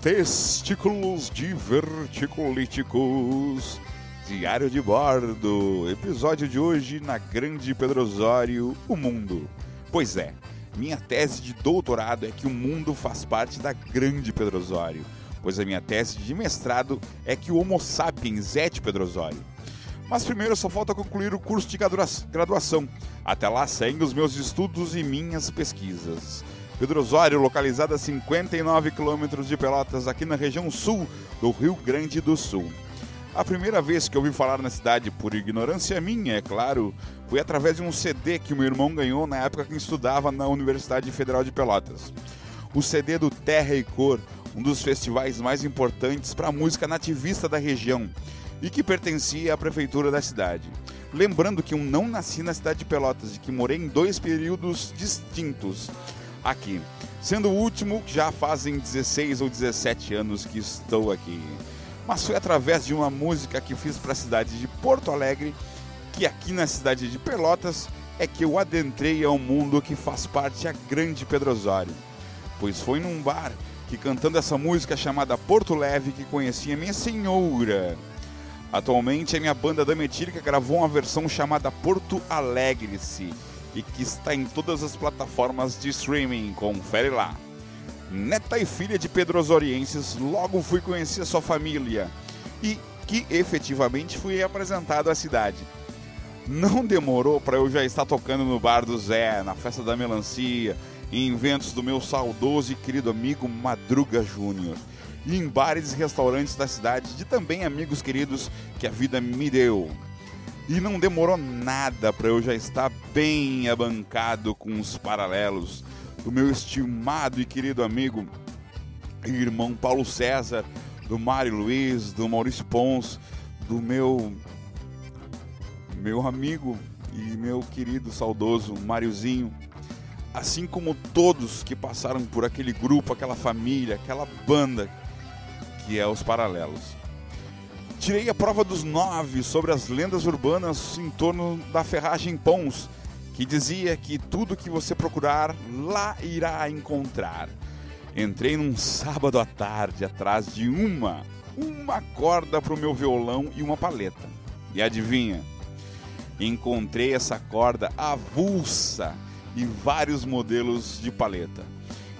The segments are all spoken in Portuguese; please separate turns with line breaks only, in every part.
Testículos diverticulíticos. Diário de bordo. Episódio de hoje na Grande Pedro Osório, o mundo. Pois é, minha tese de doutorado é que o mundo faz parte da Grande Pedro Osório, pois a minha tese de mestrado é que o Homo sapiens é de Pedro Osório. Mas primeiro só falta concluir o curso de graduação. Até lá seguem os meus estudos e minhas pesquisas. Pedro Osório, localizada a 59 quilômetros de Pelotas, aqui na região sul do Rio Grande do Sul. A primeira vez que ouvi falar na cidade, por ignorância minha, é claro, foi através de um CD que meu irmão ganhou na época que estudava na Universidade Federal de Pelotas. O CD do Terra e Cor, um dos festivais mais importantes para a música nativista da região e que pertencia à prefeitura da cidade. Lembrando que eu não nasci na cidade de Pelotas e que morei em dois períodos distintos aqui. Sendo o último, já fazem 16 ou 17 anos que estou aqui. Mas foi através de uma música que fiz para a cidade de Porto Alegre, que aqui na cidade de Pelotas é que eu adentrei ao mundo que faz parte a grande Pedro Osório. Pois foi num bar que cantando essa música chamada Porto Leve que conheci a minha senhora. Atualmente a minha banda da Metílica gravou uma versão chamada Porto Alegre-se e que está em todas as plataformas de streaming. Confere lá. Neta e filha de Pedro Osorienses, logo fui conhecer sua família e que efetivamente fui apresentado à cidade. Não demorou para eu já estar tocando no bar do Zé, na festa da melancia, em eventos do meu saudoso e querido amigo Madruga Júnior, e em bares e restaurantes da cidade de também amigos queridos que a vida me deu. E não demorou nada para eu já estar bem abancado com os paralelos do meu estimado e querido amigo e irmão Paulo César, do Mário Luiz, do Maurício Pons, do meu meu amigo e meu querido saudoso Máriozinho, assim como todos que passaram por aquele grupo, aquela família, aquela banda que é os Paralelos. Tirei a prova dos nove sobre as lendas urbanas em torno da ferragem Pons, que dizia que tudo que você procurar lá irá encontrar. Entrei num sábado à tarde atrás de uma, uma corda para o meu violão e uma paleta. E adivinha? Encontrei essa corda avulsa e vários modelos de paleta.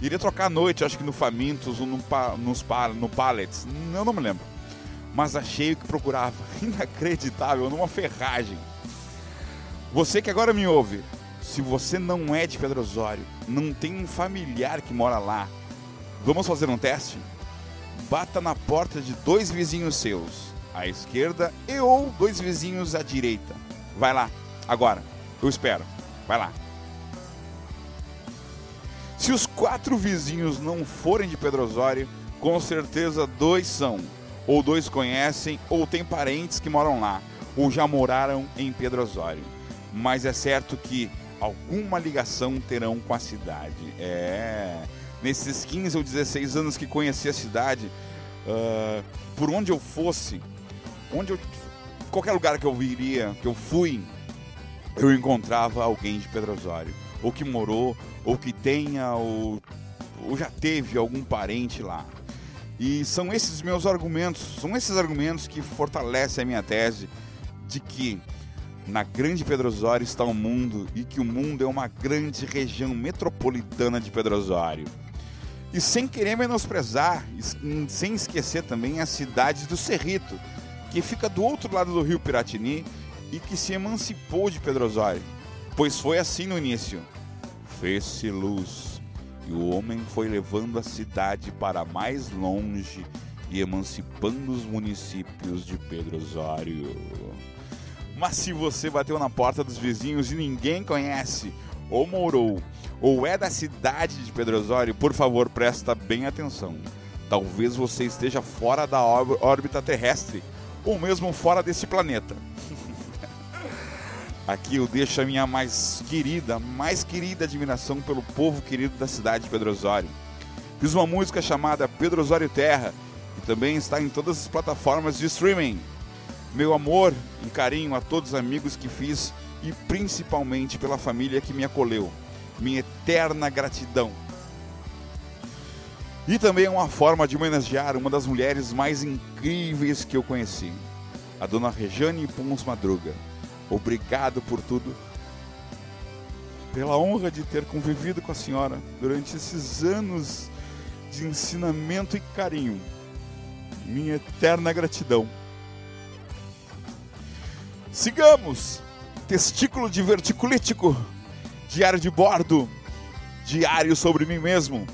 Iria trocar à noite, acho que no Famintos ou no, nos, no Pallets, eu não me lembro mas achei o que procurava. Inacreditável, numa ferragem. Você que agora me ouve, se você não é de Pedro Osório, não tem um familiar que mora lá, vamos fazer um teste? Bata na porta de dois vizinhos seus, à esquerda e ou dois vizinhos à direita. Vai lá, agora, eu espero. Vai lá. Se os quatro vizinhos não forem de Pedro Osório, com certeza dois são ou dois conhecem, ou tem parentes que moram lá, ou já moraram em Pedro Osório. Mas é certo que alguma ligação terão com a cidade. É. Nesses 15 ou 16 anos que conheci a cidade, uh, por onde eu fosse, onde eu, qualquer lugar que eu viria, que eu fui, eu encontrava alguém de Pedro Osório, ou que morou, ou que tenha, ou, ou já teve algum parente lá. E são esses meus argumentos, são esses argumentos que fortalecem a minha tese de que na grande Pedro Osório está o mundo e que o mundo é uma grande região metropolitana de Pedro Osório. E sem querer menosprezar, sem esquecer também a cidade do Cerrito, que fica do outro lado do rio Piratini e que se emancipou de Pedro Osório. Pois foi assim no início. Fez-se luz e o homem foi levando a cidade para mais longe e emancipando os municípios de Pedro Osório. Mas se você bateu na porta dos vizinhos e ninguém conhece, ou morou, ou é da cidade de Pedro Osório, por favor, presta bem atenção. Talvez você esteja fora da órbita terrestre, ou mesmo fora desse planeta. Aqui eu deixo a minha mais querida, mais querida admiração pelo povo querido da cidade de Pedro Osório. Fiz uma música chamada Pedro Osório Terra, que também está em todas as plataformas de streaming. Meu amor e carinho a todos os amigos que fiz e principalmente pela família que me acolheu. Minha eterna gratidão. E também é uma forma de homenagear uma das mulheres mais incríveis que eu conheci, a dona Rejane Pons Madruga. Obrigado por tudo, pela honra de ter convivido com a senhora durante esses anos de ensinamento e carinho. Minha eterna gratidão. Sigamos! Testículo diverticulítico, diário de bordo, diário sobre mim mesmo.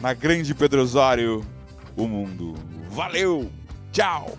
Na grande Pedro Osório, o mundo. Valeu! Tchau!